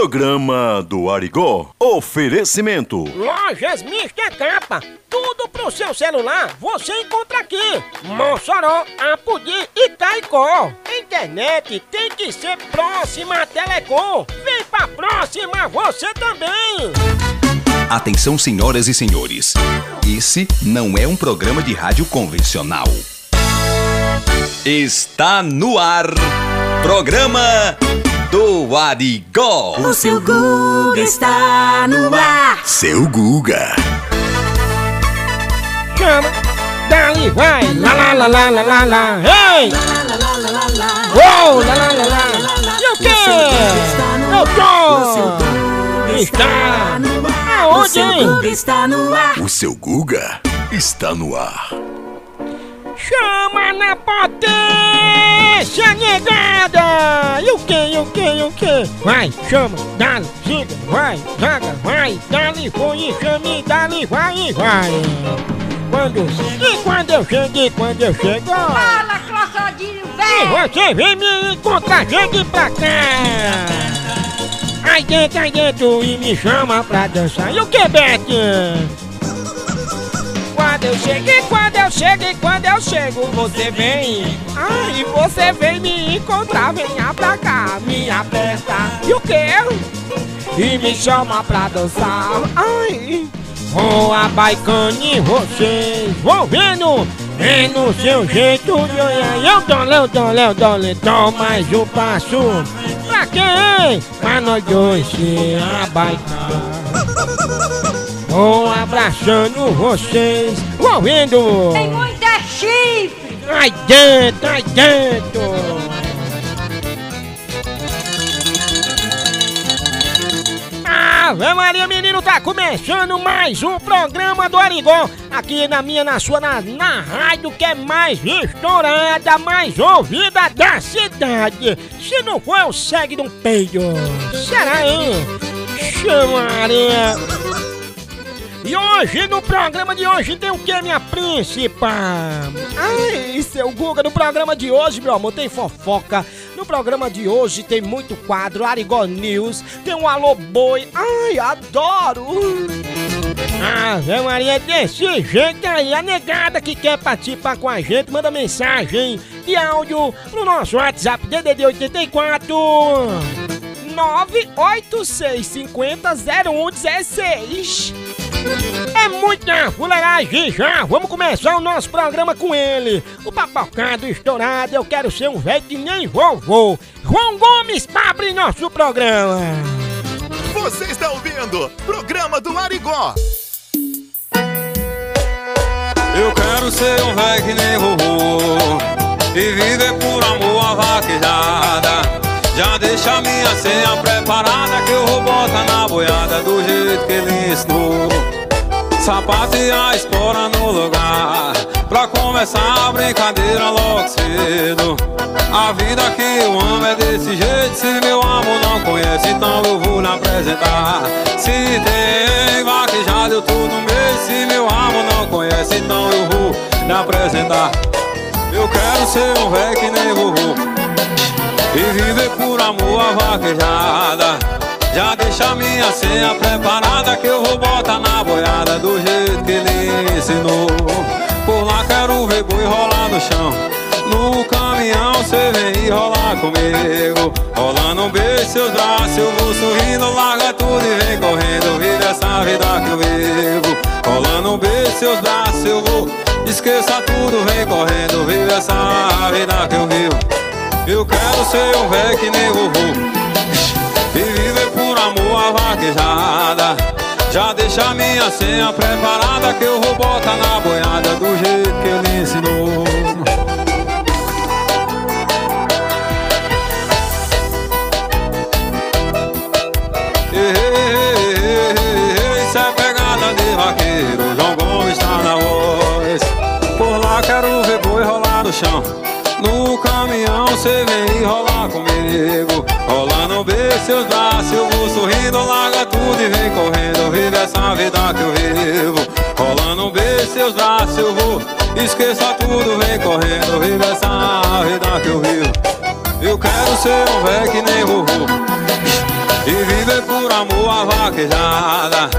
Programa do Arigó. Oferecimento. Lojas Mister Capa. Tudo pro seu celular você encontra aqui. Mossoró, Apudi e Caicó. Internet tem que ser próxima a Telecom. Vem pra próxima você também. Atenção, senhoras e senhores. Esse não é um programa de rádio convencional. Está no ar. Programa do Arigó. O seu Guga está no ar. Seu Guga. Chama, dali vai. Lá, lá, lá, lá, lá, lá, lá. Ei! Lá, lá, lá, lá, lá, lá. Uou, lá, lá, lá, lá. E o quê? Eu O seu tô. Guga está no ar. O Aonde, seu hein? Guga está no ar. O seu Guga está no ar. Chama na potência, negada! E o que, e o que, e o que? Vai, chama, dá-lhe, siga, vai, joga, vai, dá-lhe, foi e chame, dá-lhe, vai e vai! Quando, e quando eu chego, e quando eu chego, Fala, crossadinho, e velho! você vem me encontrar, chegue pra cá! Aí dentro, aí dentro, e me chama pra dançar, e o que, Beth? Quando eu chego, e quando eu chego, e quando eu chego, você vem. Ai, você vem me encontrar, venha pra cá, me aperta. E o quê? E me chama pra dançar. Ai, com a baicane vocês vão vendo, vendo seu jeito de olhar. Eu dole, eu dole, eu dole, mais um passo. Pra quem? Pra nós dois se abaicar. Vou abraçando vocês, ouvindo. Tem muita chifre! Ai dentro, ai dentro. Ave Maria, menino, tá começando mais um programa do Arigó. Aqui na minha, na sua, na, na rádio que é mais estourada, mais ouvida da cidade. Se não for, eu segue de um peido. Será, hein? Chamaria. E hoje, no programa de hoje, tem o que, minha príncipa? Ai, seu Guga, no programa de hoje, meu amor, tem fofoca. No programa de hoje tem muito quadro, Arigó News, tem um Alô Boi. Ai, adoro! Ave Maria, desse jeito aí, a negada que quer participar com a gente, manda mensagem de áudio no nosso WhatsApp DDD 84 986500116. É muita fuleiragem já! Vamos começar o nosso programa com ele. O papocado estourado, eu quero ser um velho que nem vovô. João Gomes pra abrir nosso programa. Você está ouvindo Programa do Arigó. Eu quero ser um velho que nem vovô E viver por amor a vaquejada Já deixa minha senha preparada Que eu vou botar na boiada Do jeito que ele ensinou Sapato e a espora no lugar Pra começar a brincadeira logo cedo. A vida que eu amo é desse jeito Se meu amor não conhece, então eu vou lhe apresentar. Se tem vaquejada eu tô meio Se meu amor não conhece, então eu vou lhe apresentar. Eu quero ser um velho que nem vovô E viver por amor a vaquejada já deixa minha senha preparada que eu vou botar na boiada do jeito que ele ensinou. Por lá quero ver boi rolar no chão. No caminhão cê vem e rolar comigo. Rolando um beijo seus braços, eu vou sorrindo, larga tudo e vem correndo. Vive essa vida que eu vivo. Rolando um beijo seus braços, eu vou. Esqueça tudo, vem correndo. Vive essa vida que eu vivo. Eu quero ser um velho que nem vovô. E viver por amor a vaquejada Já deixa minha senha preparada Que eu vou botar na boiada Do jeito que ele ensinou caminhão cê vem rolar comigo. Rolando beijo seus braços Eu vou sorrindo, larga tudo e vem correndo Vive essa vida que eu vivo. Rolando beijo seus braços Eu vou, esqueça tudo, vem correndo Vive essa vida que eu vivo. Eu quero ser um velho que nem vovô E viver por amor a vaquejada.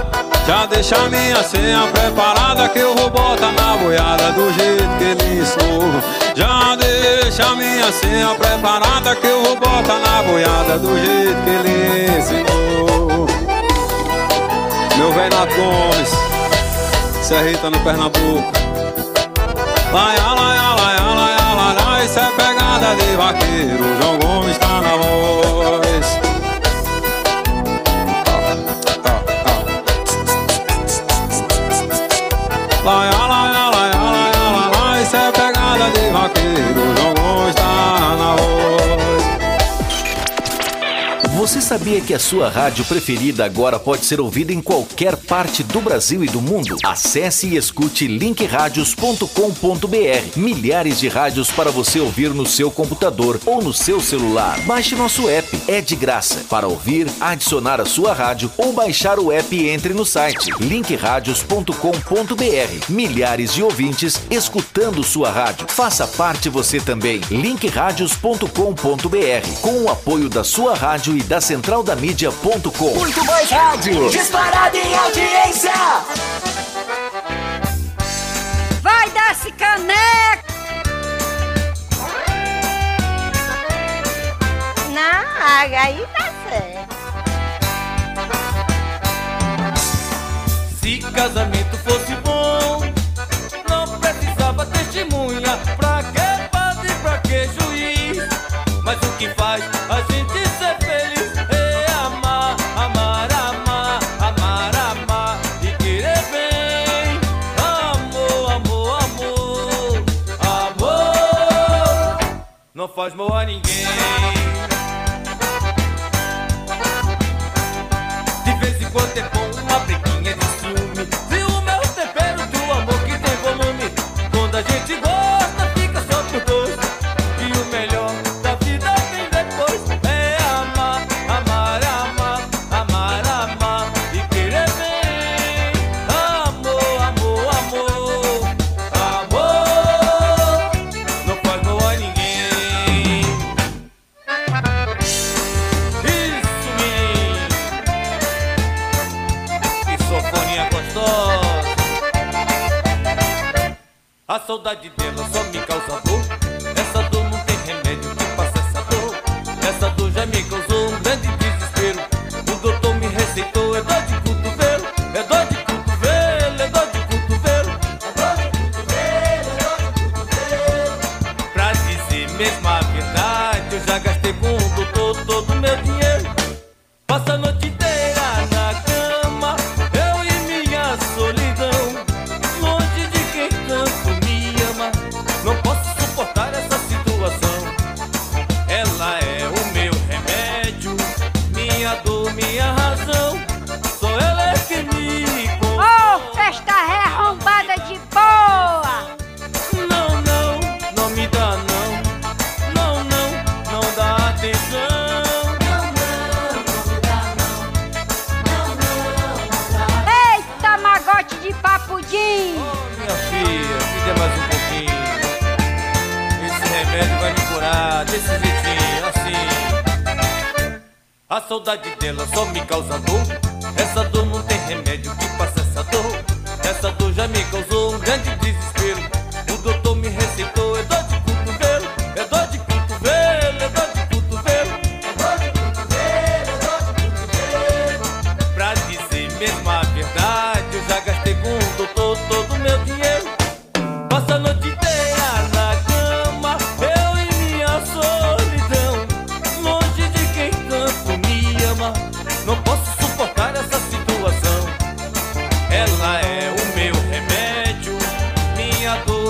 Já deixa minha senha preparada que eu vou botar na boiada do jeito que ele ensinou. Já deixa minha senha preparada que eu vou botar na boiada do jeito que ele ensinou. Meu velho Nato Gomes, Serrita no Pernambuco. Laia, laia, laia, laia, laia, isso é pegada de vaqueiro. João Gomes Laia, laia, laia, laia, laia, isso é pegada de vaqueiro. João Gomes tá na voz. Você sabia que a sua rádio preferida agora pode ser ouvida em qualquer parte do Brasil e do mundo? Acesse e escute linkradios.com.br. Milhares de rádios para você ouvir no seu computador ou no seu celular. Baixe nosso app, é de graça. Para ouvir, adicionar a sua rádio ou baixar o app, entre no site linkradios.com.br. Milhares de ouvintes escutando sua rádio. Faça parte você também. linkradios.com.br. Com o apoio da sua rádio e da central da mídia.com. Muito mais rádio. Disparado em audiência. Vai dar-se caneca! Não, aí tá certo. Se casamento fosse bom, não precisava testemunha. Pra que padre, pra que juiz? Mas o que faz a gente não faz mal a ninguém. Saudade dela só me causa dor. Essa dor não tem remédio que passa essa dor. Essa dor já me causou um grande desespero. O doutor me receitou é dor de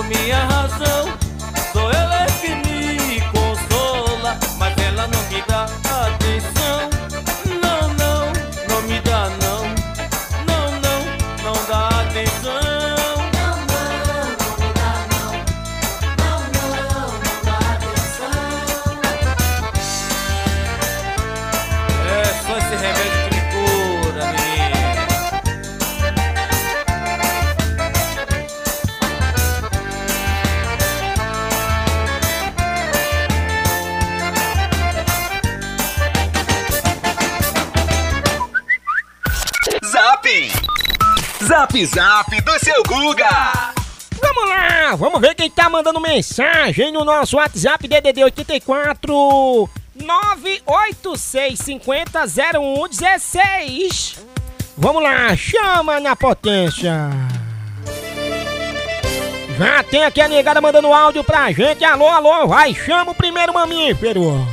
minha razão. Só ela é que me consola, mas ela não me dá Zap Zap do seu Guga. Vamos lá, vamos ver quem tá mandando mensagem no nosso WhatsApp DDD 84 986500116. Vamos lá, chama na potência. Já tem aqui a negada mandando áudio pra gente. Alô, alô, vai, chama o primeiro mamífero.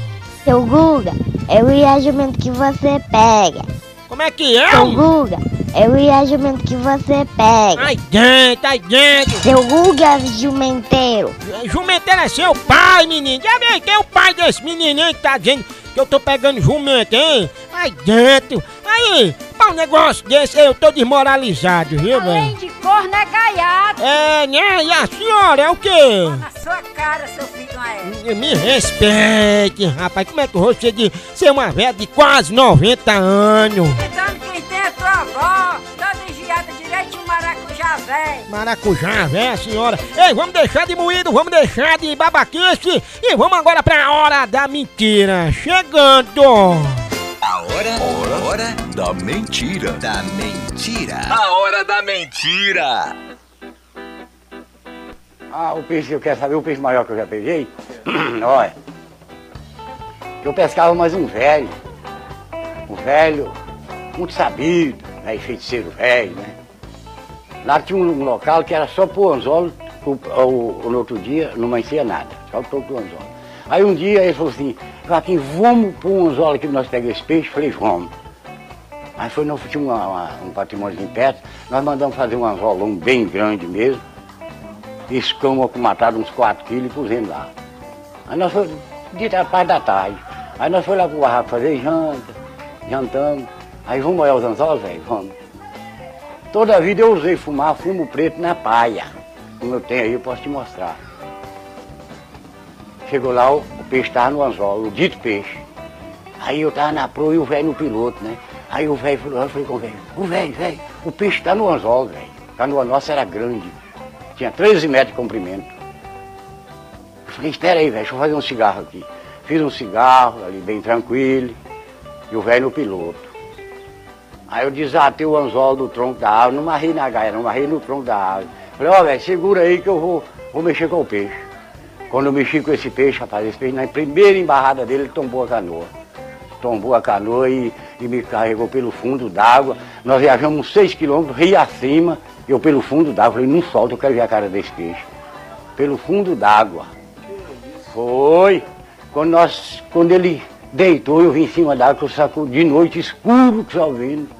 Seu Guga, é o reagimento que você pega. Como é que é? Seu Guga, é o reagimento que você pega. Ai dentro, ai dentro. Seu Guga jumenteiro. Jumenteiro é seu pai, menino. Já vem quem é o pai desse menininho que tá dizendo que eu tô pegando jumento, hein? Ai dentro. Aí, pra um negócio desse, eu tô desmoralizado, viu, Além velho? de corno é gaiado. É, né? E a senhora é o quê? Na sua cara, seu filho não é. Me respeite, rapaz. Como é que eu vou ser de ser uma velha de quase 90 anos? Pensando quem tem a tua avó, um maracujá velho. Maracujá, velho, senhora. Ei, vamos deixar de moído, vamos deixar de babaquice e vamos agora pra hora da mentira. Chegando! A hora, hora, hora Da mentira. da mentira. A hora da mentira. Ah, o peixe, eu quero saber o peixe maior que eu já peguei? Olha, eu pescava mais um velho. Um velho, muito sabido, né? e feiticeiro velho, né? Lá tinha um, um local que era só pro anzolo, o, o- o- no outro dia não amanhecia nada, só pro anzolo. Aí um dia ele falou assim, Joaquim, vamos pro anzolo aqui que nós pegamos esse peixe? Falei, vamos. Aí foi, nós tinha uma- uma- um patrimônio em perto, nós mandamos fazer um anzolão bem grande mesmo, escama com matado uns 4 quilos e pusemos lá. Aí nós fomos, de parte da tarde. Aí nós fomos lá pro barraco fazer janta, jantamos. Aí vamos olhar os anzóis, velho, vamos. Toda a vida eu usei fumar fumo preto na paia. Como eu tenho aí, eu posso te mostrar. Chegou lá, o, o peixe estava no anzol, o dito peixe. Aí eu tava na proa e o velho no piloto, né? Aí o velho falou, eu falei com o velho, o velho, velho, o peixe tá no anzol, velho. Tá no nossa era grande. Tinha 13 metros de comprimento. Eu falei, espera aí, velho, deixa eu fazer um cigarro aqui. Fiz um cigarro ali bem tranquilo, e o velho no piloto. Aí eu desatei o anzol do tronco da árvore, não marrei na gaia, não marrei no tronco da árvore. Falei, ó, velho, segura aí que eu vou, vou mexer com o peixe. Quando eu mexi com esse peixe, rapaz, esse peixe, na primeira embarrada dele, ele tombou a canoa. Tombou a canoa e, e me carregou pelo fundo d'água. Nós viajamos seis quilômetros, rio acima, eu pelo fundo d'água. Falei, não solta, eu quero ver a cara desse peixe. Pelo fundo d'água. Foi. Quando, nós, quando ele deitou, eu vim em cima d'água, que eu saco de noite escuro, chovendo.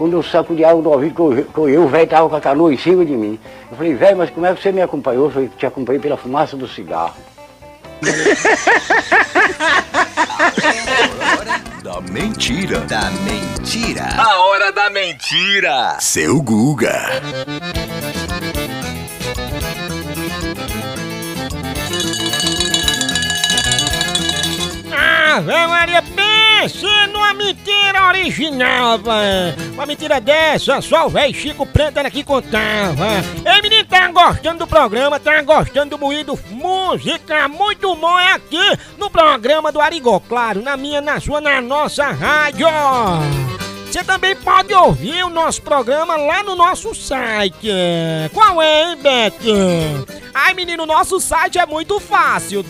Quando eu saco de água do ouvido, que eu, o velho estava com a canoa em cima de mim. Eu falei, velho, mas como é que você me acompanhou? Eu falei, te acompanhei pela fumaça do cigarro. Da mentira. Da mentira. A hora da mentira. Seu Guga. Ave Maria, pense numa mentira original, véi. Uma mentira dessa, só o velho Chico Preto era que contava. Ei, menino, tá gostando do programa, tá gostando do moído? Música muito bom é aqui no programa do Arigó, claro, na minha, na sua, na nossa rádio. Você também pode ouvir o nosso programa lá no nosso site. Qual é, hein, Beck? Ai, menino, nosso site é muito fácil.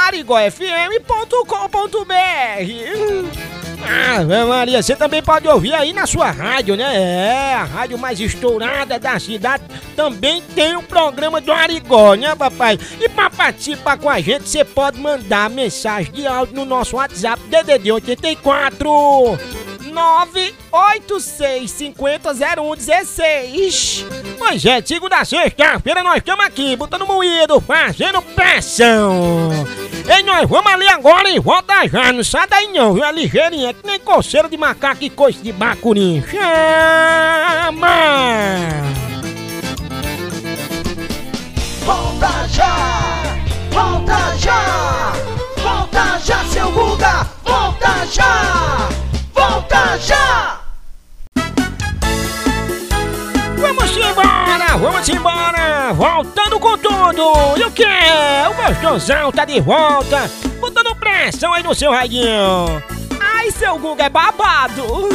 www.arigofm.com.br Ave Maria, você também pode ouvir aí na sua rádio, né? É, a rádio mais estourada da cidade. Também tem o programa do Arigó, né, papai? E para participar com a gente, você pode mandar mensagem de áudio no nosso WhatsApp DDD 84 986500116. Pois é, segunda a sexta-feira nós estamos aqui, botando moído, fazendo pressão. Ei, nós vamos ali agora e volta já, não sai daí não, viu? É ligeirinha, que nem coceira de macaco e coice de bacurim. Chama! Volta já! Volta já! Volta já, seu Guga! Volta já! volta já! Vamos embora, vamos embora, voltando com tudo! E o que? O gostosão tá de volta, botando pressão aí no seu radinho! Ai, seu Guga é babado!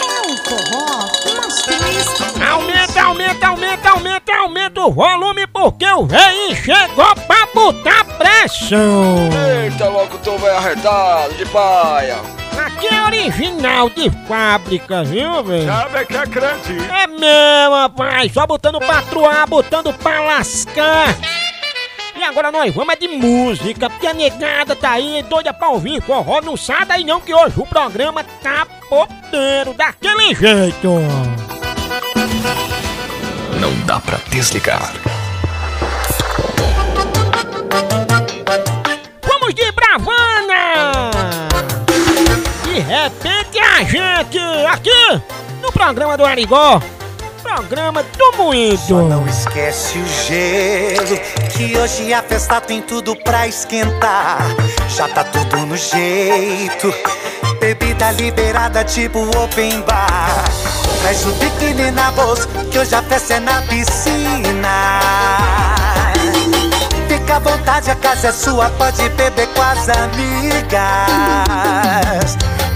É um forró, é umas festas aumenta, aumenta, aumenta, aumenta, aumenta o volume porque o rei chegou pra botar pressão. Eita, logo tô bem arretado de paia. Aqui é original de fábrica, viu, velho? Sabe que acredito. É mesmo, rapaz. Só botando pra truar, botando pra lascar. E agora nós vamos é de música, porque a negada tá aí, doida pra ouvir forró. Não sai daí não, que hoje o programa tá poteiro, daquele jeito. Não dá pra desligar. Vamos de bravana! De repente a gente, aqui, no programa do Arigó, programa do Moído. Não esquece o gelo, que hoje a festa tem tudo pra esquentar. Já tá tudo no jeito, bebida liberada tipo open bar. Traz o biquíni na bolsa, que hoje a festa é na piscina. Fica à vontade, a casa é sua, pode beber com as amigas.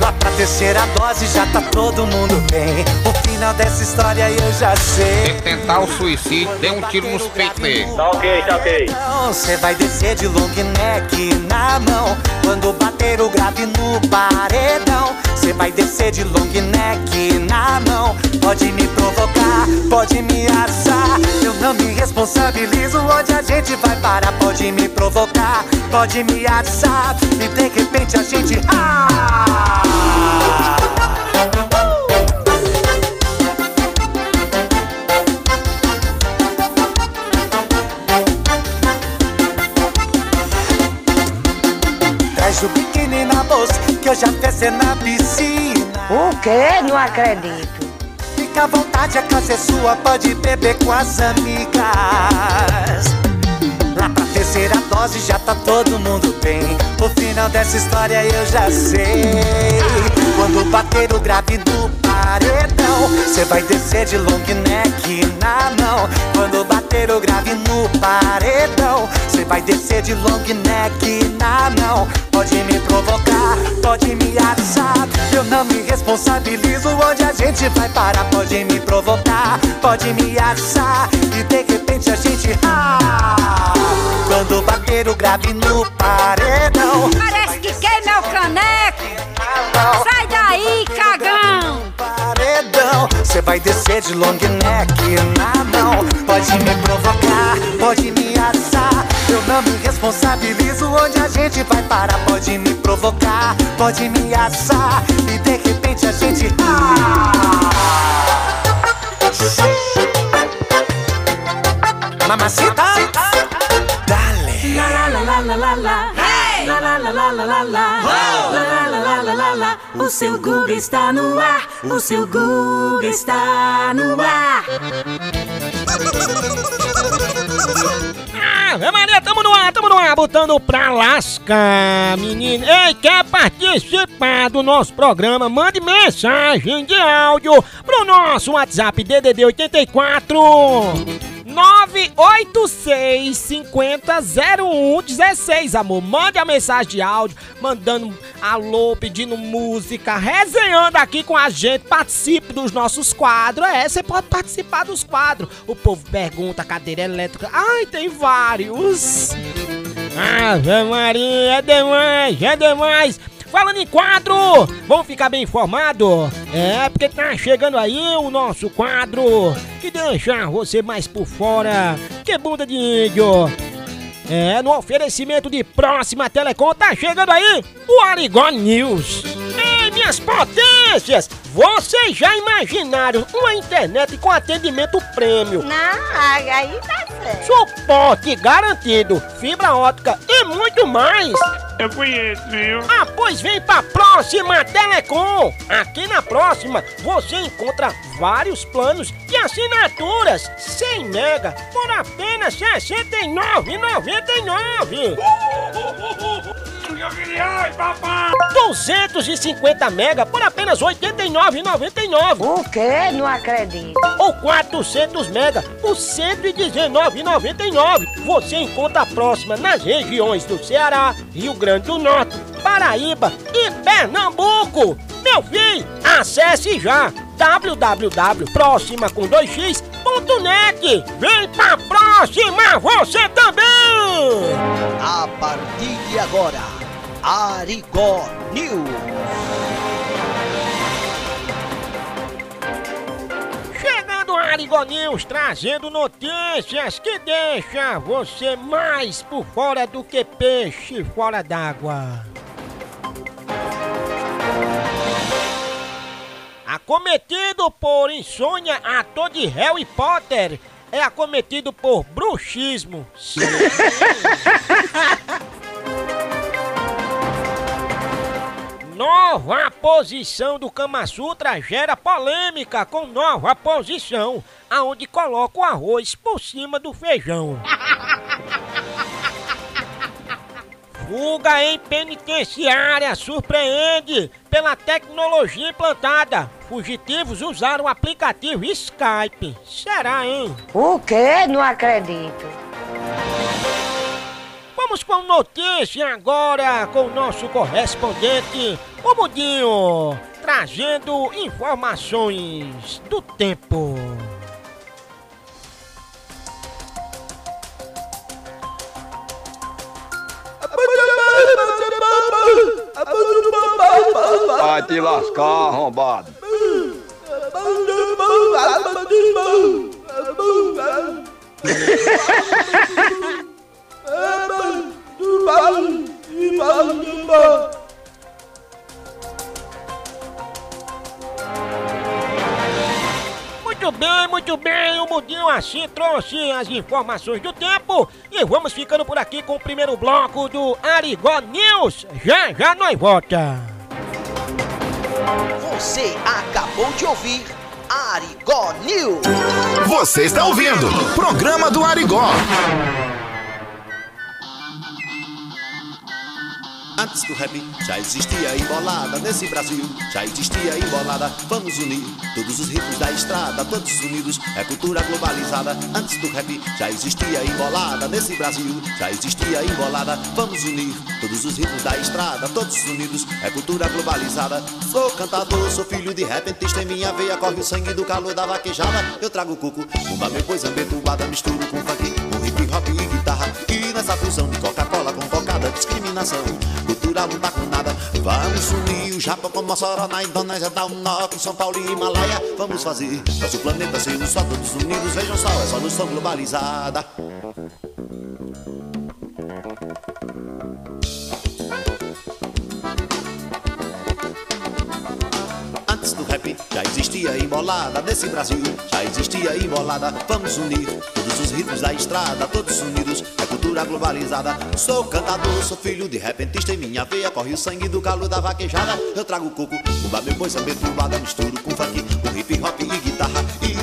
Lá pra terceira dose já tá todo mundo bem. O final dessa história eu já sei. Tentar o suicídio, dê um tiro nos peitos dele. Tá ok, tá ok. Você vai descer de long neck na mão. Quando bater o grave no paredão. Você vai descer de long neck na mão. Pode me provocar, pode me assar. Eu não me responsabilizo onde a gente vai parar. Pode me provocar, pode me assar. E de repente a gente. Ah! Bolsa, que a festa é na piscina. O quê? Não acredito. Fica à vontade, a casa é sua, pode beber com as amigas. Lá pra terceira dose já tá todo mundo bem. O final dessa história eu já sei. Quando bater o grave no paredão, cê vai descer de long neck na mão. Quando bater o grave no paredão, cê vai descer de long neck na mão. Pode me provocar, pode me assar. Eu não me responsabilizo onde a gente vai parar. Pode me provocar, pode me assar. E de repente a gente. Ah! Quando bater o grave no paredão. Parece que queima o caneco. Sai daí, cagão. Paredão. Cê vai descer de long neck na mão. Pode me provocar, pode me assar. Eu não me responsabilizo onde a gente vai parar. Pode me provocar, pode me assar. E de repente a gente. Ah! Mamacita, dale. La la la la la la la. La la la la la la la. La la la la. O seu Google está no ar. O seu Google está no ar. Ave Maria, tamo no ar, tamo no ar, botando pra lascar, menino. Ei, quer participar do nosso programa? Mande mensagem de áudio pro nosso WhatsApp DDD 84 986 50 01 16, amor. Mande a mensagem de áudio, mandando alô, pedindo música, resenhando aqui com a gente. Participe dos nossos quadros. É, você pode participar dos quadros. O povo pergunta, cadeira elétrica. Ai, tem vários. Ave Maria, é demais, é demais. Falando em quadro, vamos ficar bem informado? É, porque tá chegando aí o nosso quadro que deixa você mais por fora. Que bunda de índio. É, no oferecimento de Próxima Telecom tá chegando aí o Arigó News. Ei, minhas potências! Vocês já imaginaram uma internet com atendimento prêmio? Não, aí tá certo. Suporte garantido, fibra ótica e muito mais. Eu conheço, viu? Ah, pois vem pra Próxima Telecom. Aqui na Próxima você encontra vários planos de assinaturas 100 mega por apenas R$ 69,99. 250 mega por apenas R$ 89,99. O quê? Não acredito. Ou 400 mega por R$ 119,99. Você encontra a próxima nas regiões do Ceará, Rio Grande do Norte, Paraíba e Pernambuco. Meu filho, acesse já www.proxima com 2x Arigó.net. Vem pra próxima você também! A partir de agora, Arigó News. Chegando o Arigó News trazendo notícias que deixam você mais por fora do que peixe fora d'água. Acometido por insônia, ator de Harry Potter é acometido por bruxismo. Sim. Nova posição do Kama Sutra gera polêmica com nova posição, aonde coloca o arroz por cima do feijão. Fuga em penitenciária surpreende pela tecnologia implantada. Fugitivos usaram o aplicativo Skype. Será, hein? O quê? Não acredito. Vamos com notícia agora com o nosso correspondente, o Mudinho, trazendo informações do tempo. Vai te lascar, arrombado. Muito bem, muito bem, o Mudinho assim trouxe as informações do tempo e vamos ficando por aqui com o primeiro bloco do Arigó News. Já já nós volta. Você acabou de ouvir Arigó News. Você está ouvindo Programa do Arigó. Antes do rap já existia embolada nesse Brasil, já existia embolada. Vamos unir todos os ricos da estrada, todos unidos, é cultura globalizada. Antes do rap já existia embolada nesse Brasil, já existia embolada. Vamos unir todos os ricos da estrada, todos unidos, é cultura globalizada. Sou cantador, sou filho de repentista, em minha veia corre o sangue do calor da vaquejada. Eu trago cuco, uma meu pois ambetuada, misturo com funk, com hip hop e guitarra. E nessa fusão de discriminação. Cultura tá nada. Vamos unir o Japão com Mossoró na Indonésia, dá um nó com São Paulo e Himalaia. Vamos fazer nosso planeta ser um só, todos unidos. Vejam só, é solução globalizada. Existia embolada nesse Brasil, já existia embolada. Vamos unir todos os ritmos da estrada, todos unidos, é cultura globalizada. Sou cantador, sou filho de repentista, em minha veia corre o sangue do galo da vaquejada. Eu trago coco, uma meu boi samba misturo com funk, com hip hop e guitarra.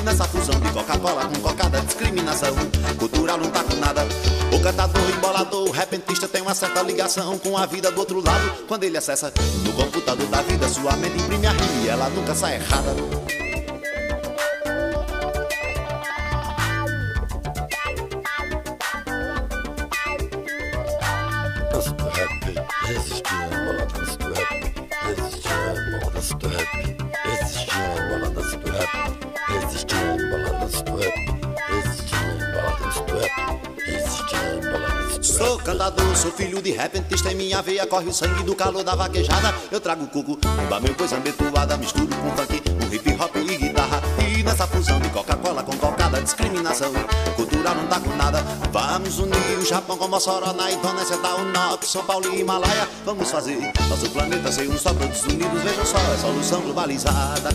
Nessa fusão de Coca-Cola com cocada, discriminação, cultura não tá com nada. O cantador, embolador, repentista tem uma certa ligação com a vida do outro lado. Quando ele acessa no computador da vida, sua mente imprime a rima e ela nunca sai errada. Do rap do rap, existia emboladas do Sou cantador, sou filho de repentista Em minha veia corre o sangue do calor da vaquejada. Eu trago cuco, umba meu coisa ambetuada Misturo com funk, com hip hop e guitarra. E nessa fusão de Coca-Cola com cocada Discriminação, cultura não tá com nada. Vamos unir o Japão com Mossoró Na Indonésia nó com São Paulo e Himalaia. Vamos fazer nosso planeta ser um só Todos unidos, vejam só, é solução globalizada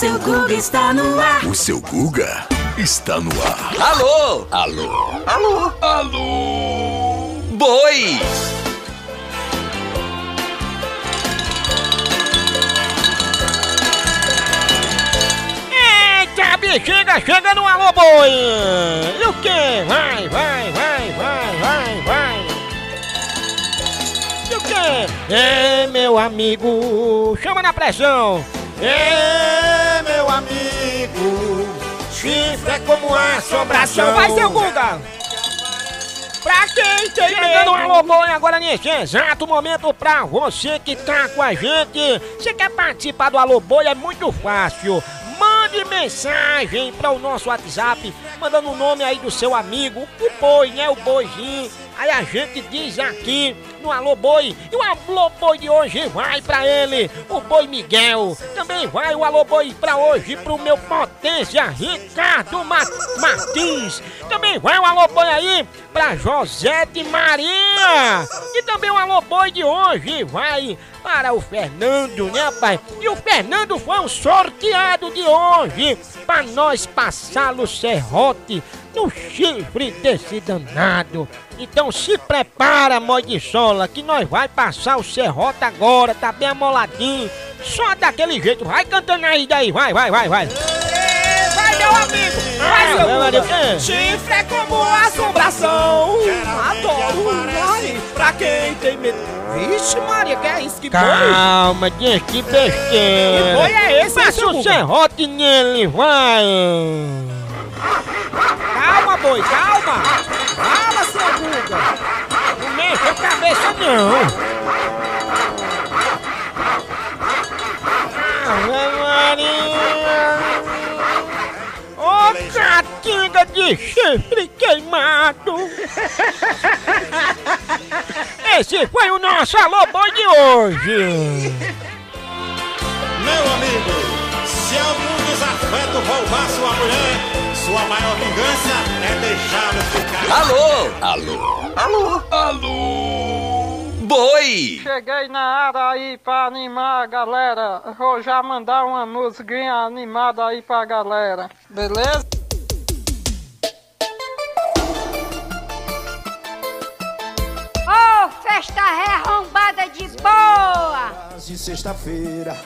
seu Google está no ar. O seu Guga está no ar. Alô? Alô? Alô? Alô? Bois! Maria, chega, chega no Alô Boi! E o quê? Vai, vai, vai, vai, vai, vai! E o quê? É, meu amigo, chama na pressão! É, é como a assombração! Vai, seu Guga! Pra quem tem Chegando um alô bom agora nesse exato momento pra você que tá com a gente. Você quer participar do Alô Boi? É muito fácil. Mande mensagem para o nosso WhatsApp, mandando o nome aí do seu amigo, o boi, né? O boizinho. Aí a gente diz aqui no Alô Boi. E o Alô Boi de hoje vai pra ele, o Boi Miguel. Também vai o Alô Boi pra hoje pro meu potência Ricardo Ma Martins. Também vai o Alô Boi aí pra Josete Maria. E também o Alô Boi de hoje vai para o Fernando, né, pai? E o Fernando foi o sorteado de hoje para nós passar no serrote no chifre desse danado. Então se prepara, Modisola, que nós vai passar o serrote agora, tá bem amoladinho. Só daquele jeito, vai cantando aí daí, vai, vai, vai, vai. Vai, meu amigo! Vai, seu Guga! Chifre é como assombração! Adoro! Vai, pra quem tem medo... Vixe, Maria, que é isso? Que boi? Calma, gente, que besteira. Que boi é esse, Passa o serrote nele, vai. Calma, boi, calma! Fala, seu Guga! Não mexa a cabeça, não. Ave Maria. Ô, catinga de chifre queimado. Esse foi o nosso Alô Boi de hoje. Meu amigo, se algum desafeto roubar sua mulher, sua maior vingança é deixá-lo ficar. Alô? Alô? Alô? Alô? Boi! Cheguei na área aí pra animar a galera. Vou já mandar uma musiquinha animada aí pra galera. Beleza? Ô, festa arrombada de boa! De sexta-feira,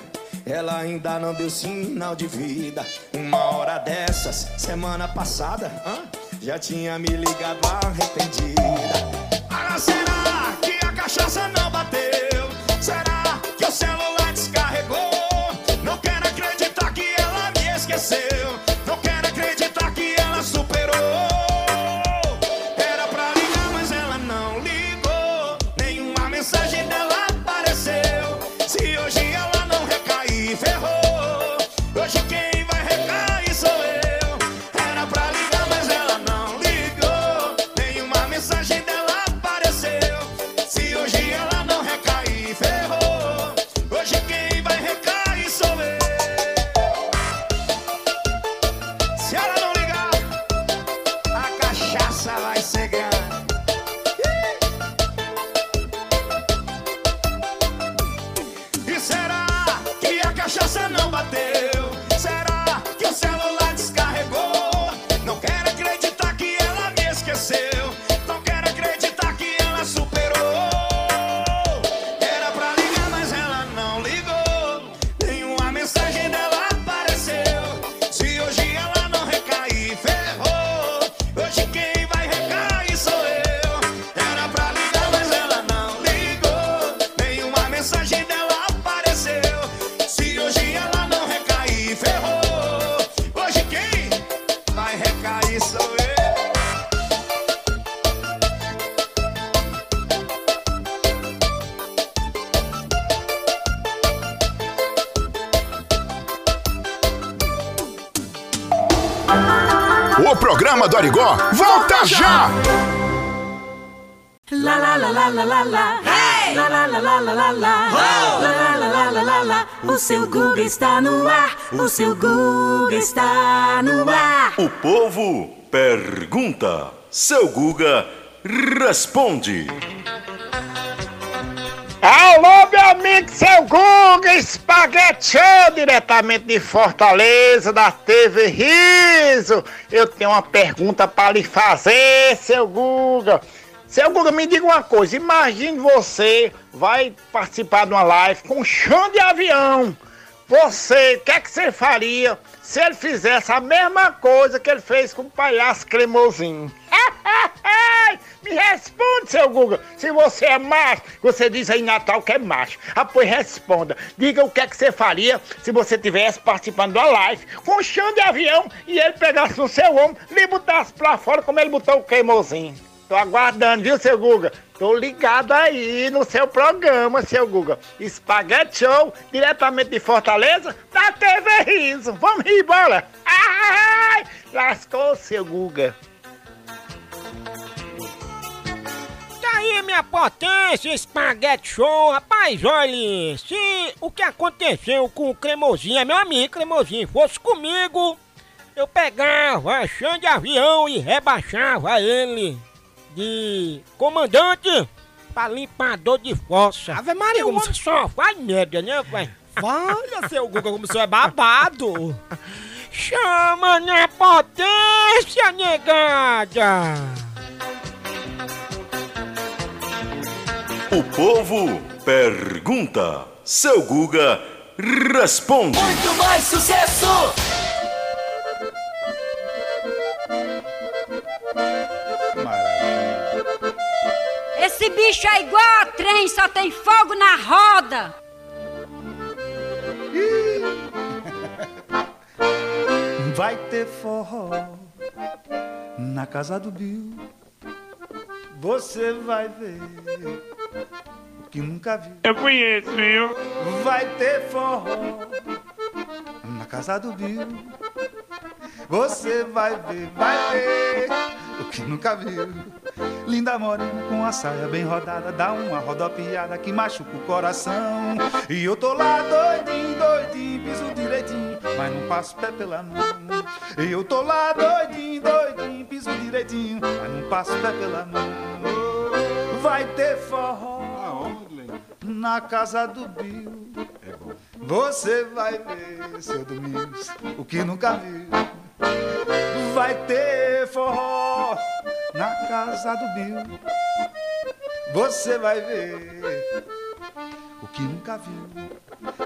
ela ainda não deu sinal de vida. Uma hora dessas, semana passada, hã? já tinha me ligado arrependida. Ah, será que a cachaça não ferrou. Hoje quem seu Guga está no ar. O seu Guga está no ar. O povo pergunta, seu Guga responde. Alô, meu amigo, seu Guga Espaguete Show, diretamente de Fortaleza, da TV Riso. Eu tenho uma pergunta para lhe fazer, seu Guga. Seu Guga, me diga uma coisa, imagine você vai participar de uma live com chão de avião. você, o que é que você faria se ele fizesse a mesma coisa que ele fez com o palhaço cremosinho? Me responde, seu Guga. Se você é macho, você diz aí em Natal que é macho. Ah, pois responda. Diga o que é que você faria se você tivesse participando da live com chão de avião e ele pegasse no seu ombro lhe botasse pra fora como ele botou o cremosinho. Tô aguardando, viu, seu Guga? Tô ligado aí no seu programa, seu Guga. Espaguete Show, diretamente de Fortaleza, da TV Riso. Vamos rir, bola! Ai, lascou, seu Guga. Tá aí, minha potência, espaguete show. Rapaz, olha, se o que aconteceu com o cremosinho, meu amigo cremosinho, fosse comigo, eu pegava chão de avião e rebaixava ele de comandante pra limpador de fossa. Ave Maria, como como só faz merda, né, pai? Olha, seu Guga, como o senhor é babado. Chama na potência, negada! O povo pergunta. Seu Guga responde. Muito mais sucesso! Esse bicho é igual a trem, só tem fogo na roda. Vai ter forró na casa do Bill. Você vai ver o que nunca viu. Eu conheço, viu? Vai ter forró na casa do Bill. Você vai ver, vai ver o que nunca viu. Linda morena com a saia bem rodada, dá uma rodopiada que machuca o coração. E eu tô lá doidinho, doidinho, piso direitinho, mas não passo pé pela mão. E eu tô lá doidinho, doidinho, piso direitinho, mas não passo pé pela mão. Vai ter forró na casa do Bill. Você vai ver, seu Domingos, o que nunca viu. Vai ter forró na casa do Bill. Você vai ver o que nunca viu.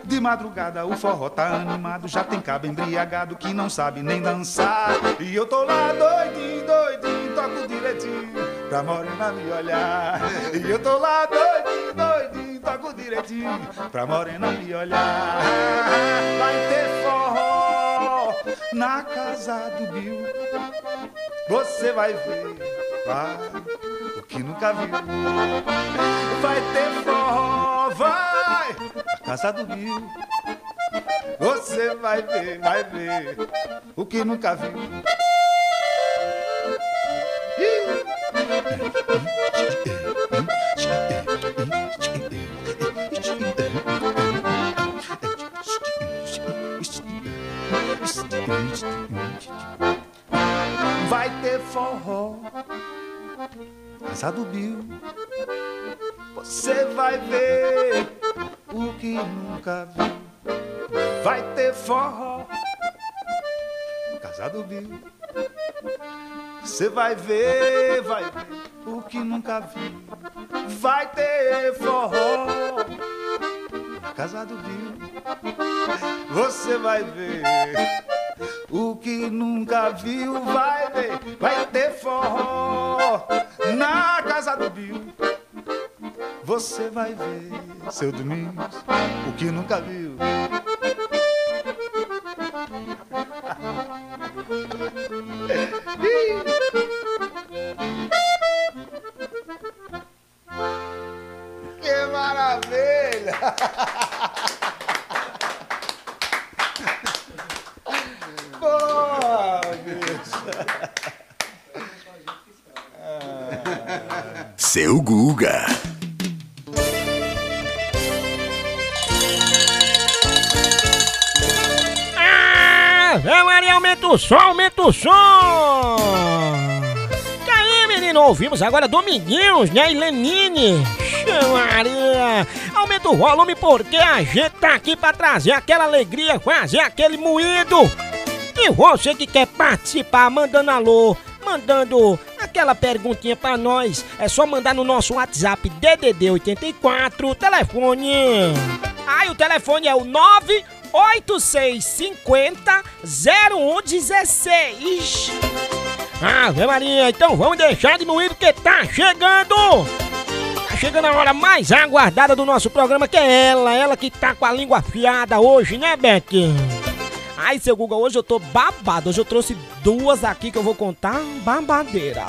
De madrugada o forró tá animado, já tem cabo embriagado que não sabe nem dançar. E eu tô lá doidinho, doidinho, toco direitinho pra morena me olhar. E eu tô lá doidinho, doidinho, toco direitinho pra morena me olhar. Vai ter na casa do Bill. Você vai ver, vai, o que nunca viu. Vai ter forró, vai, na casa do Bill. Você vai ver, vai ver, o que nunca viu. Vai ter forró, casa do Bill. Você vai ver o que nunca viu. Vai ter forró, casa do Bill. Você vai ver, vai ver o que nunca viu. Vai ter forró na casa do Bill. Você vai ver o que nunca viu. Vai ver, vai ter forró na casa do Bill. Você vai ver, seu Domingos, o que nunca viu. Aumenta o som, aumenta o som! Que aí, menino? Ouvimos agora Dominguinhos, né? E Lenine. Maria! Aumenta o volume porque a gente tá aqui pra trazer aquela alegria, fazer aquele moído. E você que quer participar, mandando alô, mandando aquela perguntinha pra nós, é só mandar no nosso WhatsApp DDD 84, telefone. Aí o telefone é o 8650 0116. Ave Maria, então vamos deixar de moído que tá chegando! Tá chegando a hora mais aguardada do nosso programa, que é ela, ela que tá com a língua afiada hoje, né, Beck? Ai, seu Google, hoje eu tô babado. Hoje eu trouxe duas aqui que eu vou contar babadeira.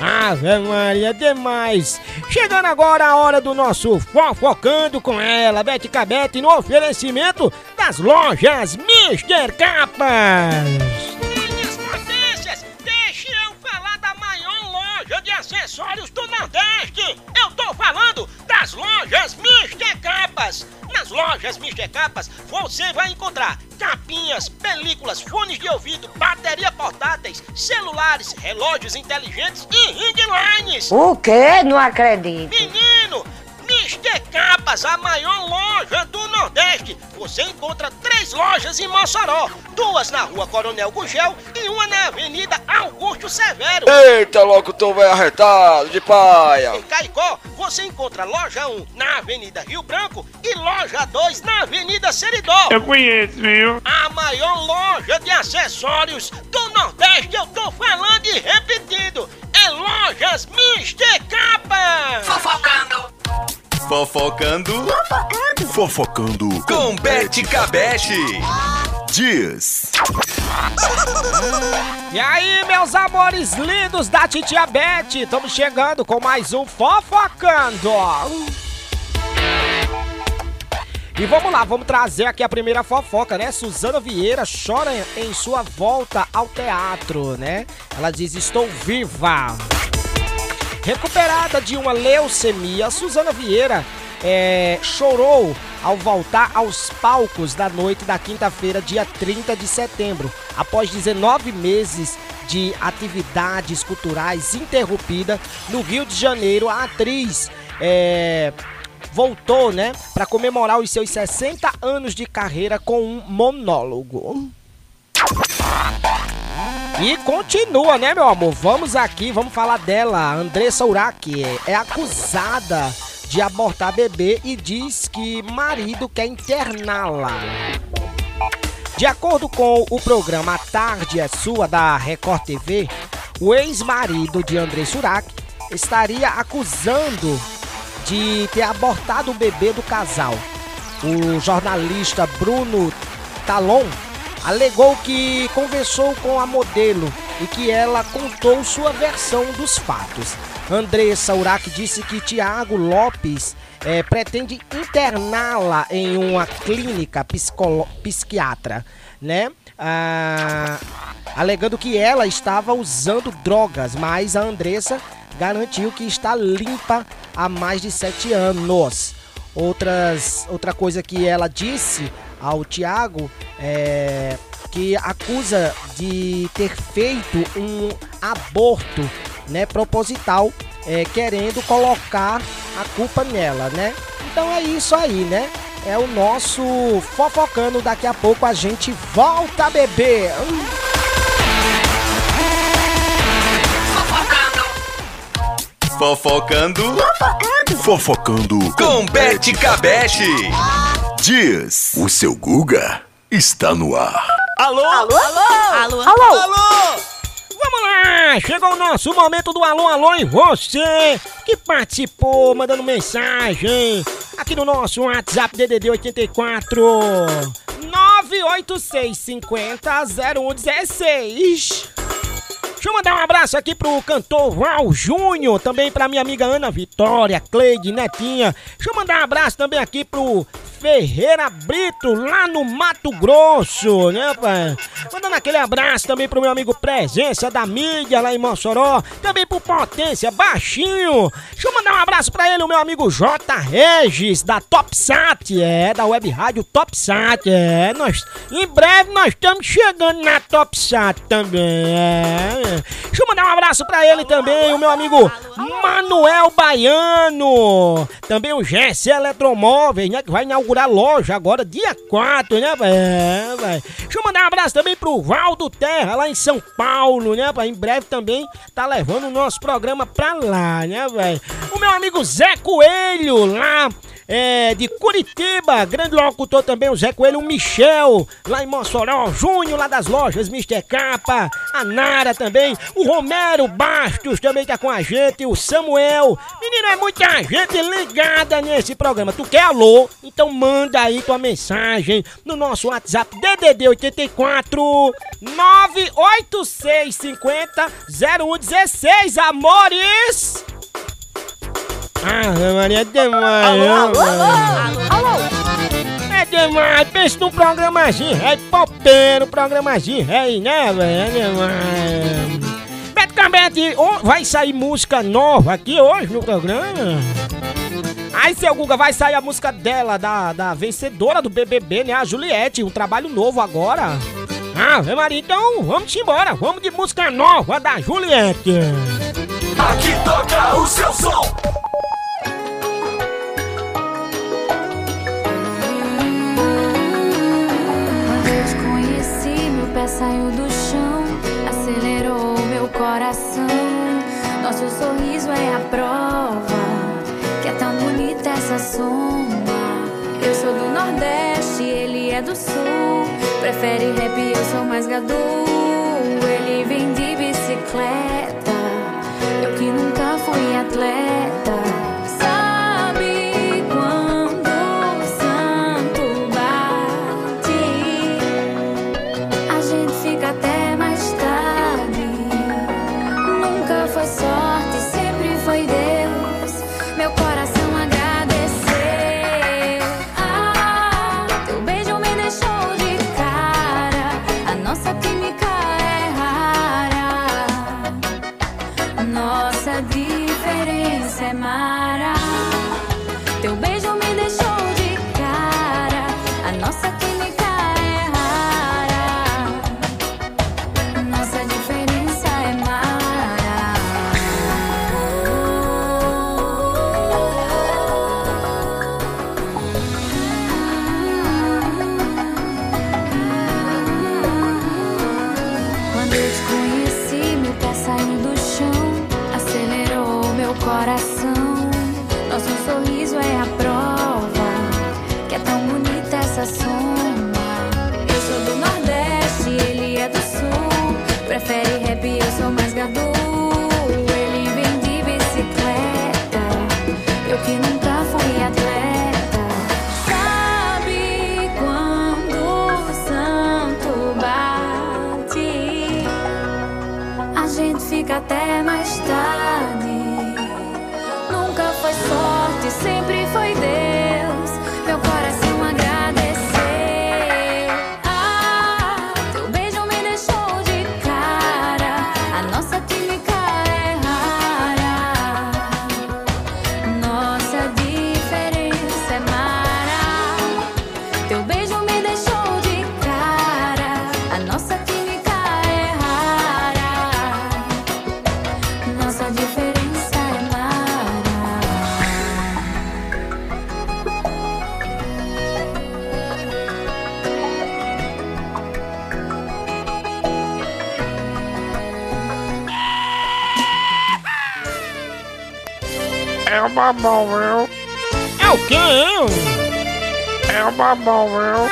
Ave Maria, demais! Chegando agora a hora do nosso Fofocando com ela, Bete Cabete, no oferecimento das lojas Mister Capas! Minhas potências, deixe eu falar da maior loja de acessórios do Nordeste! Eu tô falando das lojas Mister Capas! Nas lojas Mister Capas você vai encontrar capinhas, películas, fones de ouvido, bateria portáteis, celulares, relógios inteligentes e ring lines. O quê? Não acredito. Menino, Mister Capas, a maior loja do Nordeste. Você encontra três lojas em Mossoró, duas na rua Coronel Gugel e uma na Avenida Augusto Severo. Eita, louco, tu vai arretado de paia. Em Caicó, você encontra loja 1 na Avenida Rio Branco e loja 2 na Avenida Seridó. Eu conheço, viu? A maior loja de acessórios do Nordeste, eu tô falando e repetindo. É Lojas Mister Capa! Fofocando. Fofocando. Fofocando. Com Bete Cabete. Diz. E aí, meus amores lindos da Titia Beth, estamos chegando com mais um Fofocando. E vamos lá, vamos trazer aqui a primeira fofoca, né? Suzana Vieira chora em sua volta ao teatro, né? Ela diz: Estou viva. Recuperada de uma leucemia, Suzana Vieira é, chorou ao voltar aos palcos da noite da quinta-feira, dia 30 de setembro. Após 19 meses de atividades culturais interrompida no Rio de Janeiro, a atriz é, voltou, né, para comemorar os seus 60 anos de carreira com um monólogo. E continua, né, meu amor? Vamos aqui, vamos falar dela. Andressa Urach é acusada de abortar bebê e diz que marido quer interná-la. De acordo com o programa A Tarde é Sua da Record TV, o ex-marido de André Surak estaria acusando de ter abortado o bebê do casal. O jornalista Bruno Talon alegou que conversou com a modelo e que ela contou sua versão dos fatos. Andressa Urach disse que Tiago Lopes eh, pretende interná-la em uma clínica psiquiatra, né? Ah, alegando que ela estava usando drogas, mas a Andressa garantiu que está limpa há mais de sete anos. Outras, outra coisa que ela disse ao Tiago é que acusa de ter feito um aborto né, proposital, é, querendo colocar a culpa nela, né? Então é isso aí, né? É o nosso fofocando. Daqui a pouco a gente volta a beber. Fofocando. Fofocando. Com Bete Cabete. Diz. O seu Guga está no ar. Alô? Alô? Alô? Alô? Alô? Vamos lá! Chegou o nosso momento do alô, alô em você que participou mandando mensagem aqui no nosso WhatsApp DDD 84 986 50 0116. Deixa eu mandar um abraço aqui pro cantor Val Júnior, também pra minha amiga Ana Vitória, Cleide, Netinha. Deixa eu mandar um abraço também aqui pro Ferreira Brito, lá no Mato Grosso, né, pai? Mandando aquele abraço também pro meu amigo Presença da Mídia, lá em Mossoró. Também pro Potência Baixinho. Deixa eu mandar um abraço pra ele, o meu amigo J. Regis, da Topsat, é, da Web Rádio Topsat, é. Nós, em breve nós estamos chegando na Topsat também, é. Deixa eu mandar um abraço pra ele também, o meu amigo Manuel Baiano. Também o Jesse Eletromóveis, né, que vai inaugurar loja agora, dia 4, né, pai? É. Deixa eu mandar um abraço também pro Valdo Terra, lá em São Paulo, né, pai? Em breve também tá levando o nosso programa pra lá, né, velho? O meu amigo Zé Coelho, lá é, de Curitiba, grande locutor também, o Zé Coelho, o Michel, lá em Mossoró, Júnior, lá das lojas Mr. Capa, a Nara também, o Romero Bastos também tá com a gente, o Samuel. Menino, é muita gente ligada nesse programa. Tu quer alô? Então manda aí tua mensagem no nosso WhatsApp DDD 84 98650 0116, amores! Ah, Maria, é demais. Alô, alô, alô, É demais. Pensa num programazinho rei popeiro, programazinho rei, né, velho? É demais. Beto Cambete, oh, vai sair música nova aqui hoje no programa? Aí, seu Guga, vai sair a música dela, da, da vencedora do BBB, né? A Juliette, um trabalho novo agora. Ah, Maria, então vamos embora. Vamos de música nova da Juliette. Aqui toca o seu som. Pé saiu do chão, acelerou meu coração. Nosso sorriso é a prova que é tão bonita essa sombra. Eu sou do Nordeste, ele é do Sul. Prefere rap, eu sou mais gadu. Ele vem de bicicleta, eu que nunca fui atleta.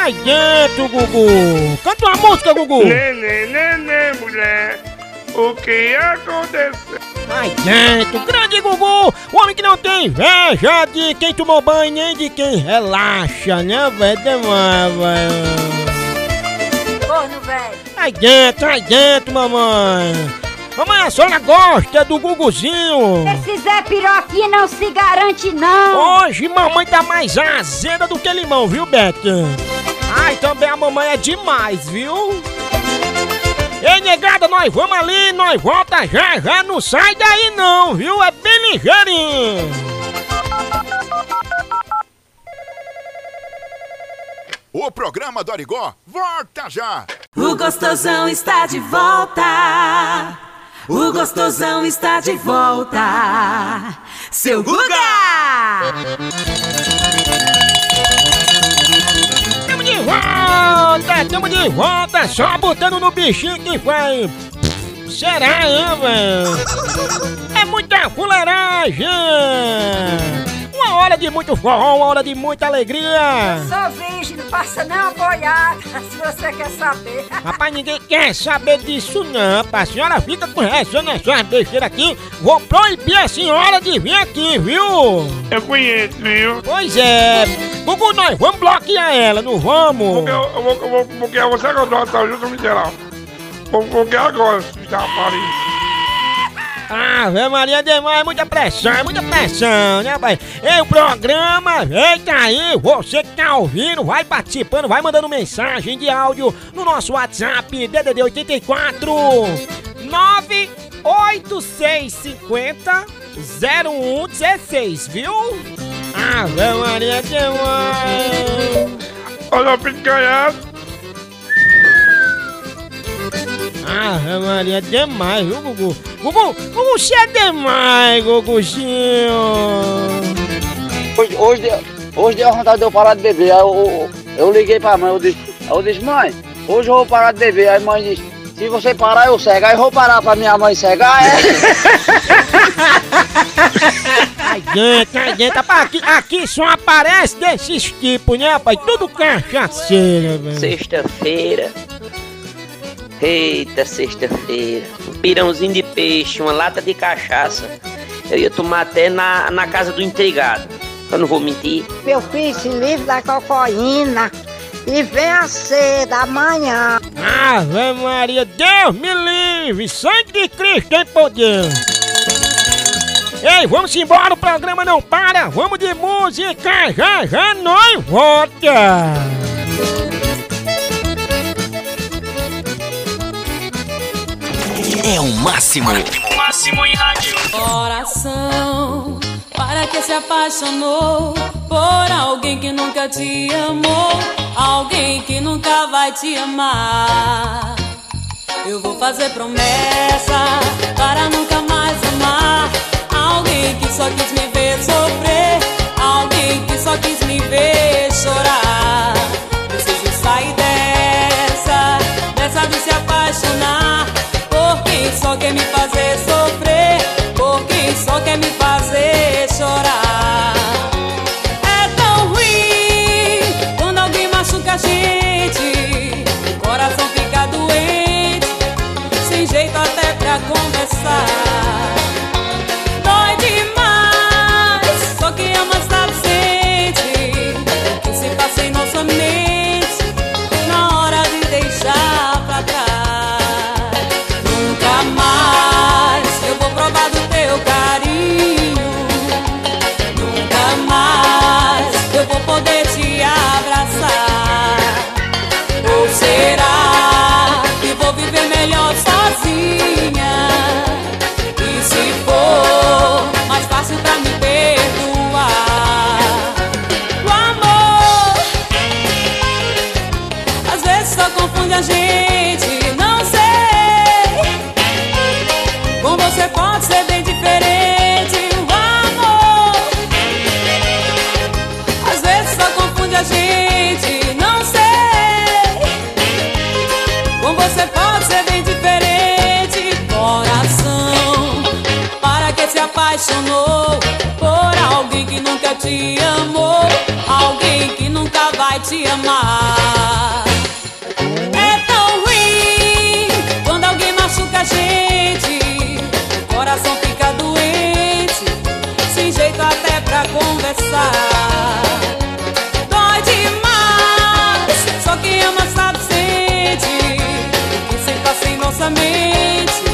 Babão, viu? Ai dentro, Gugu! Canta uma música, Gugu! Nenê, nenê, mulher. O que aconteceu? Ai dentro, grande Gugu! O homem que não tem inveja de quem tomou banho nem de quem relaxa, né, velho? Demais, velho. Corno, velho. Ai dentro, ai dentro, mamãe! Mamãe, a senhora gosta do Guguzinho? Esse Zé Piroquinha não se garante, não. Hoje mamãe tá mais azeda do que limão, viu, Beto? Ai, também a mamãe é demais, viu? Ei, negada, nós vamos ali, nós volta já, já não sai daí não, viu? É bem ligeirinho. O programa do Arigó volta já. O gostosão está de volta. O gostosão está de volta. Seu Guga! Volta, tamo de volta, só botando no bichinho que vai. Será, hein, velho? É muita fuleiragem! Uma hora de muito forró, uma hora de muita alegria. Sou virgem, não passa não boiada, se você quer saber. Rapaz, ninguém quer saber disso não, pá. A senhora fica com essa nessas besteiras aqui. Vou proibir a senhora de vir aqui, viu? Eu conheço, viu? Pois é. Gugu, nós vamos bloquear ela, não vamos? Porque eu, eu vou, eu vou bloquear você agora, tá junto geral. Vou bloquear agora, se já aparece. Ave Maria demais, é muita pressão, é muita pressão, né, pai? Ei, o programa, eita aí, você que tá ouvindo, vai participando, vai mandando mensagem de áudio no nosso WhatsApp, DDD 84 98650 0116, viu? Ave Maria demais. Olha o picanhado. Ave Maria demais, viu, Gugu? Gugu, Gugu, você é demais, Guguzinho. Hoje, hoje, deu- hoje deu vontade de eu parar de beber. Aí eu, eu, eu liguei pra mãe, eu disse, eu disse, mãe, hoje eu vou parar de beber. Aí a mãe disse, se você parar, eu cego. Aí eu vou parar pra minha mãe cegar, é? Ai, dentro, ai, dentro. Rapaz, aqui, aqui só aparece desses tipos, né, pai? Tudo cachaceira, velho. Sexta-feira. Eita, sexta-feira. Um pirãozinho de peixe, uma lata de cachaça. Eu ia tomar até na, na casa do intrigado. Eu não vou mentir. Meu filho, se livre da cocaína e venha cedo amanhã. Ave Maria, Deus me livre! Sangue de Cristo tem poder! Ei, vamos embora, o programa não para! Vamos de música! Já já nós volta! É o máximo. Máximo em rádio. Coração, para que se apaixonou por alguém que nunca te amou, alguém que nunca vai te amar. Eu vou fazer promessa para nunca mais amar alguém que só quis me ver sofrer, alguém que só quis me ver chorar. Preciso sair dessa, dessa de se apaixonar por quem só quer me fazer sofrer, apaixonou por alguém que nunca te amou, alguém que nunca vai te amar. É tão ruim quando alguém machuca a gente, o coração fica doente, sem jeito até pra conversar. Dói demais, só quem ama sabe sente o passa em nossa mente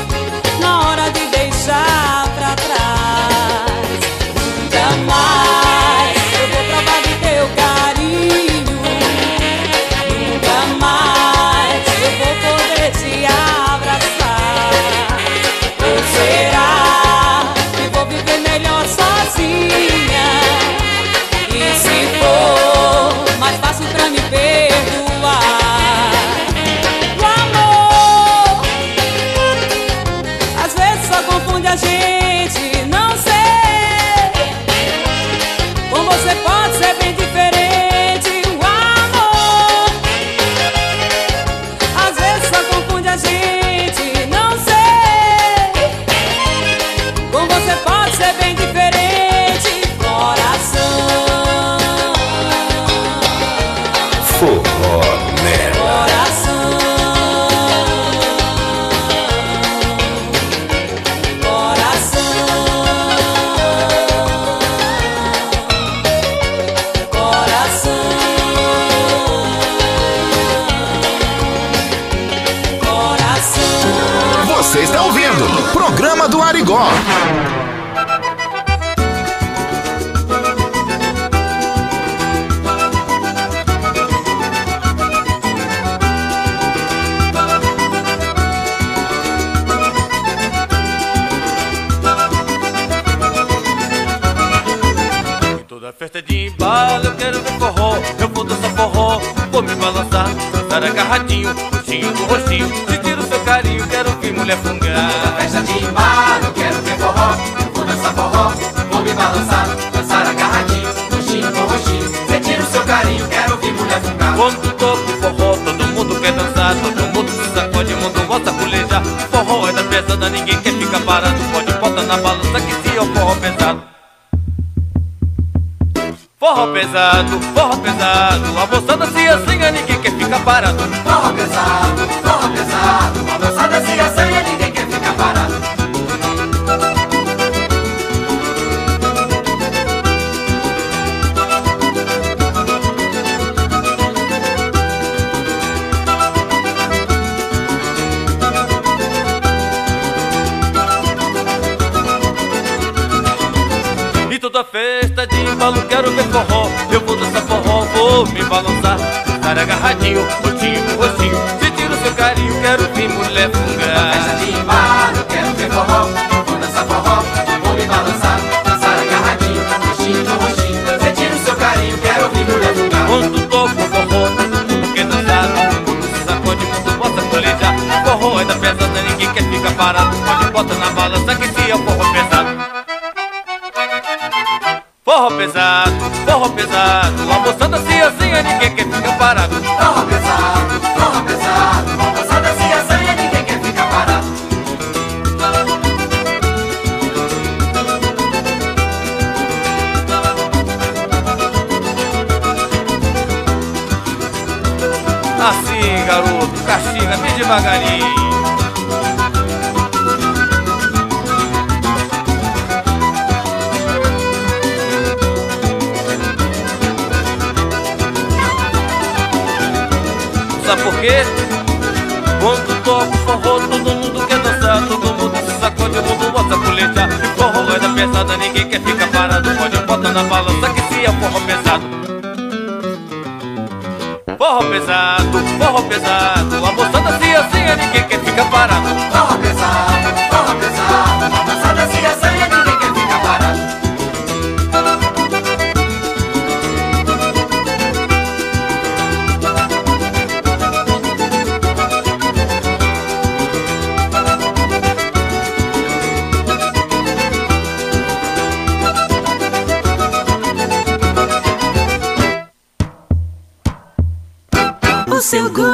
Agarradinho, roxinho com roxinho Sentir o seu carinho, quero ver mulher fungar. Toda festa de eu quero ver forró. Eu vou dançar forró, vou me balançar Dançar agarradinho, roxinho com roxinho. Sentir o seu carinho, quero ver mulher fungar. Quando toco forró, todo mundo quer dançar. Todo mundo se sacode, mundo volta pulejar Forró é da pesada, ninguém quer ficar parado. Pode botar na balança que se o forró pesado. Forró pesado, forró pesado. A moçada se assanha, ninguém quer ficar parado agarradinho, rotinho com roxinho Sentir o seu carinho, quero ver mulher fungar Festa de embalo, quero ver forró. Vou dançar forró, vou me balançar. Dançar agarradinho, roxinho com roxinho Sentir o seu carinho, quero ver mulher fungar Quando toco forró, mundo quer dançar mundo se sacode, mundo bota a colejar Forró é da pesada, ninguém quer ficar parado. Pode bota na balança que se é o forró pesado. Forró pesado, forró pesado. A moçada se assanha, garoto, castiga bem devagarinho. Sabe por quê? Quando toco forró, todo mundo quer dançar Todo mundo se sacode, o mundo bota colete E forró é da pesada, ninguém quer ficar parado. Pode botar na balança que se é forró pesado Forró pesado, forró pesado. A moçada se assanha, ninguém quer ficar parado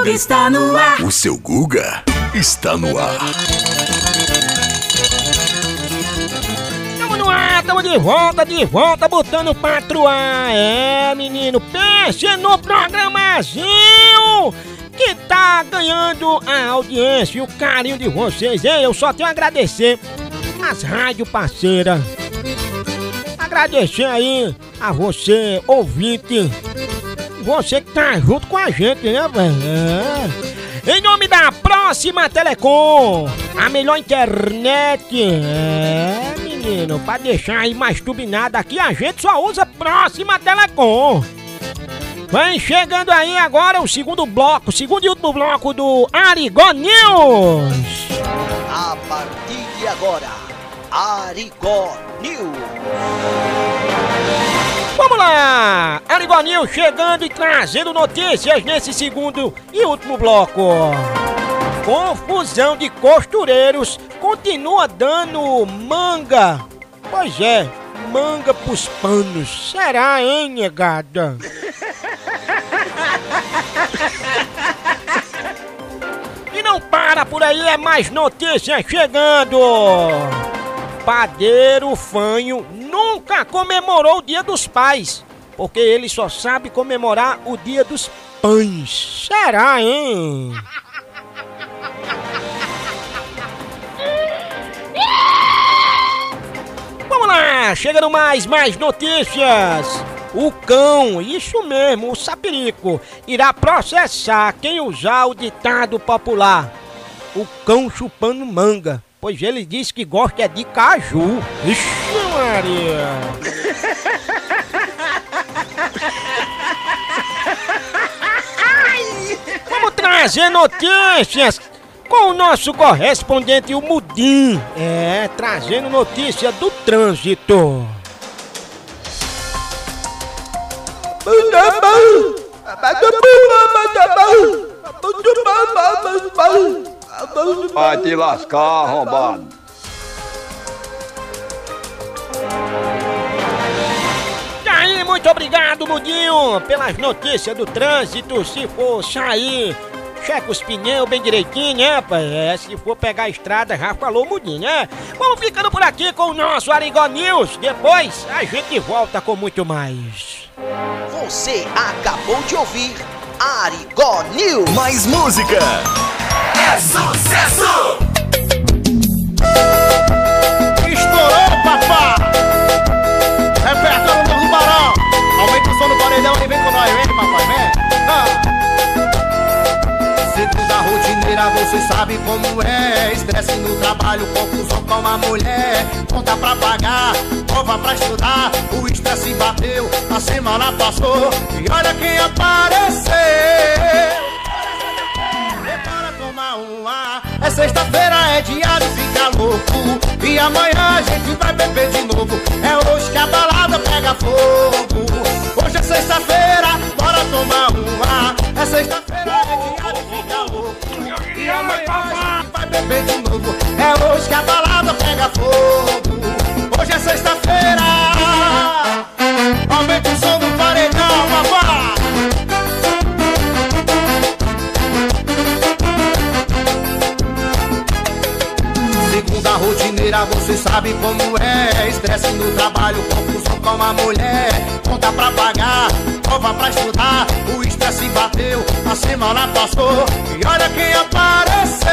Guga está no ar. O seu Guga está no ar. Tamo no ar, tamo de volta, de volta, botando pra truar. É, menino, pense no programazinho que tá ganhando a audiência e o carinho de vocês, hein? Eu só tenho a agradecer as rádio parceiras. Agradecer aí a você, ouvinte. Você que tá junto com a gente, né, velho? É. Em nome da Próxima Telecom, a melhor internet. É, menino, pra deixar aí mais turbinado aqui, a gente só usa Próxima Telecom. Vem chegando aí agora o segundo bloco, segundo e último bloco do Arigó News. A partir de agora, Arigó News. Vamos lá! News chegando e trazendo notícias nesse segundo e último bloco. Confusão de costureiros continua dando manga. Pois é, manga pros panos. Será, hein, negada? E não para por aí, é mais notícias chegando. Padeiro Fanho nunca comemorou o Dia dos Pais, porque ele só sabe comemorar o Dia dos pães. Será, hein? Vamos lá, chegando mais, mais notícias. O cão, isso mesmo, o sapirico, irá processar quem usar o ditado popular. O cão chupando manga, pois ele diz que gosta é de caju. Ixi, Maria! Vamos trazer notícias com o nosso correspondente, o Mudim. É, trazendo notícia do trânsito. Vai te lascar, arrombado. E aí, muito obrigado, Mudinho, pelas notícias do trânsito. Se for sair, checa os pneus bem direitinho, né, rapaz? É, se for pegar a estrada, já falou Mudinho, né? Vamos ficando por aqui com o nosso Arigó News. Depois a gente volta com muito mais. Você acabou de ouvir Arigó News. Mais música. É sucesso! Estourou, papá! Repertório do Tubarão! Aumenta o som do paredão e vem com nós, vem, papai, vem! Ah. Segunda rotineira, você sabe como é Estresse no trabalho, confusão com a mulher Conta pra pagar, prova pra estudar O estresse bateu, a semana passou E olha quem apareceu Um ar É sexta-feira, é dia de ficar louco. E amanhã a gente vai beber de novo. É hoje que a balada pega fogo. Hoje é sexta-feira, bora tomar um ar É sexta-feira, é dia de ficar louco. E amanhã a gente vai beber de novo. É hoje que a balada pega fogo. Hoje é sexta-feira. Aumenta o som do rotineira, você sabe como é. Estresse no trabalho, confusão com a mulher. Conta pra pagar, prova pra estudar. O estresse bateu, a semana passou. E olha quem apareceu.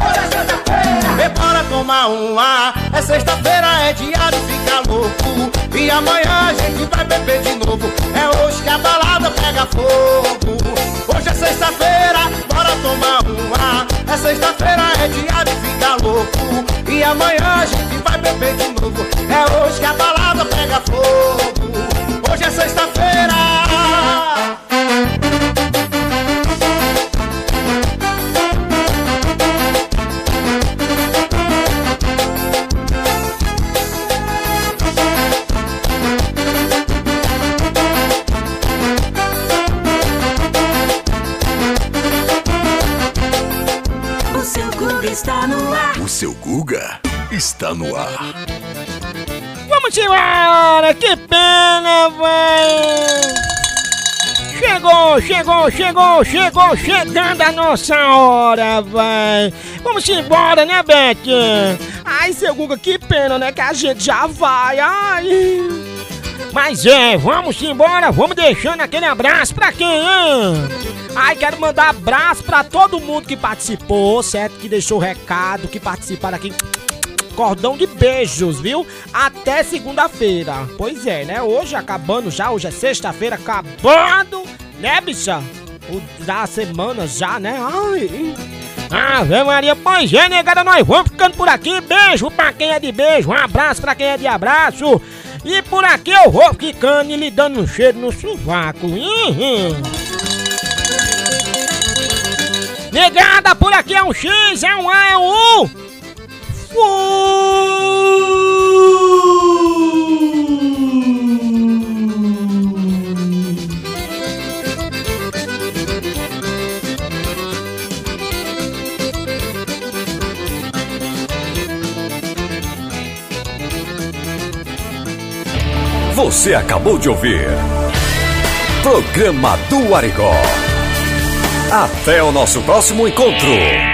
Olha sexta-feira. E bora tomar um ar É sexta-feira, é dia de ficar louco. E amanhã a gente vai beber de novo. É hoje que a balada pega fogo. Hoje é sexta-feira, bora tomar um ar É sexta-feira, é dia de ficar louco E amanhã a gente vai beber de novo. É hoje que a balada pega fogo. Hoje é sexta-feira embora! Que pena, véi! Chegou, chegou, chegou, chegou, chegando a nossa hora, vai. Vamos embora, né, Beth? Ai, seu Guga, que pena, né? Que a gente já vai, ai. Mas é, vamos embora, vamos deixando aquele abraço pra quem, hein? Ai, quero mandar abraço pra todo mundo que participou, certo? Que deixou recado, que participaram aqui. Cordão de beijos, viu? Até segunda-feira. Pois é, né? Hoje acabando já, hoje é sexta-feira, acabando, né, bicha? O da semana já, né? Ai. Ave Maria, pois é, negada, nós vamos ficando por aqui. Beijo pra quem é de beijo, um abraço pra quem é de abraço. E por aqui eu vou ficando e lhe dando um cheiro no sovaco. Uhum. Negada, por aqui é um X, é um A, é um U. Você acabou de ouvir. Programa do Arigó. Até o nosso próximo encontro.